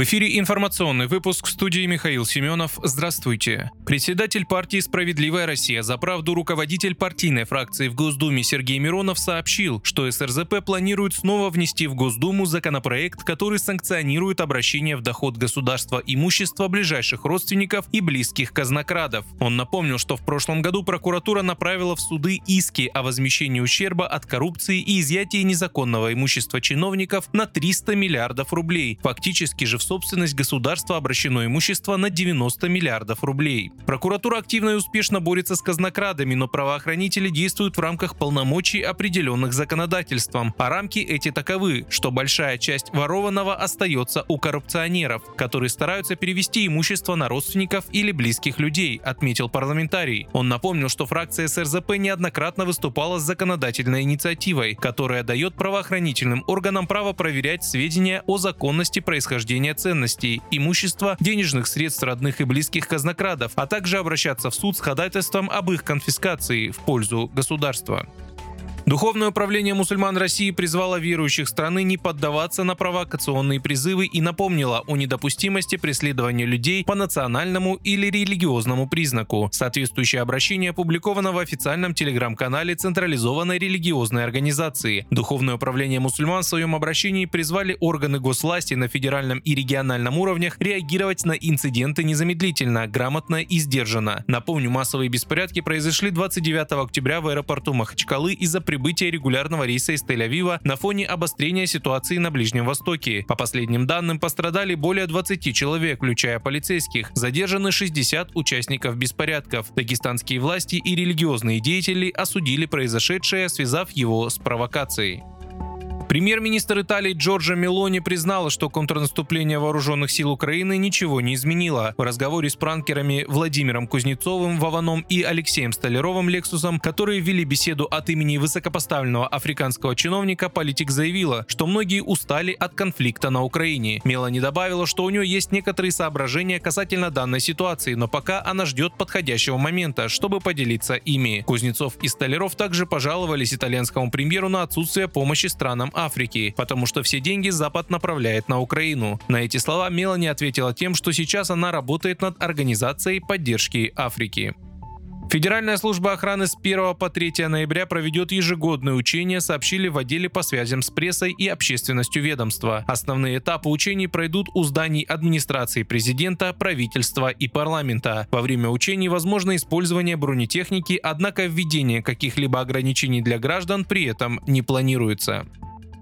В эфире информационный выпуск в студии Михаил Семенов. Здравствуйте. Председатель партии «Справедливая Россия» за правду руководитель партийной фракции в Госдуме Сергей Миронов сообщил, что СРЗП планирует снова внести в Госдуму законопроект, который санкционирует обращение в доход государства имущества ближайших родственников и близких казнокрадов. Он напомнил, что в прошлом году прокуратура направила в суды иски о возмещении ущерба от коррупции и изъятии незаконного имущества чиновников на 300 миллиардов рублей. Фактически же в собственность государства обращено имущество на 90 миллиардов рублей. Прокуратура активно и успешно борется с казнокрадами, но правоохранители действуют в рамках полномочий, определенных законодательством. А рамки эти таковы, что большая часть ворованного остается у коррупционеров, которые стараются перевести имущество на родственников или близких людей, отметил парламентарий. Он напомнил, что фракция СРЗП неоднократно выступала с законодательной инициативой, которая дает правоохранительным органам право проверять сведения о законности происхождения хранения ценностей, имущества, денежных средств родных и близких казнокрадов, а также обращаться в суд с ходатайством об их конфискации в пользу государства. Духовное управление мусульман России призвало верующих страны не поддаваться на провокационные призывы и напомнило о недопустимости преследования людей по национальному или религиозному признаку. Соответствующее обращение опубликовано в официальном телеграм-канале централизованной религиозной организации. Духовное управление мусульман в своем обращении призвали органы госвласти на федеральном и региональном уровнях реагировать на инциденты незамедлительно, грамотно и сдержанно. Напомню, массовые беспорядки произошли 29 октября в аэропорту Махачкалы из-за прибытия регулярного рейса из Тель-Авива на фоне обострения ситуации на Ближнем Востоке. По последним данным, пострадали более 20 человек, включая полицейских. Задержаны 60 участников беспорядков. Дагестанские власти и религиозные деятели осудили произошедшее, связав его с провокацией. Премьер-министр Италии Джорджо Мелони признала, что контрнаступление вооруженных сил Украины ничего не изменило. В разговоре с пранкерами Владимиром Кузнецовым, Вованом и Алексеем Столяровым Лексусом, которые вели беседу от имени высокопоставленного африканского чиновника, политик заявила, что многие устали от конфликта на Украине. Мелони добавила, что у нее есть некоторые соображения касательно данной ситуации, но пока она ждет подходящего момента, чтобы поделиться ими. Кузнецов и Столяров также пожаловались итальянскому премьеру на отсутствие помощи странам Африки, потому что все деньги Запад направляет на Украину. На эти слова Мелани ответила тем, что сейчас она работает над организацией поддержки Африки. Федеральная служба охраны с 1 по 3 ноября проведет ежегодное учение, сообщили в отделе по связям с прессой и общественностью ведомства. Основные этапы учений пройдут у зданий администрации президента, правительства и парламента. Во время учений возможно использование бронетехники, однако введение каких-либо ограничений для граждан при этом не планируется.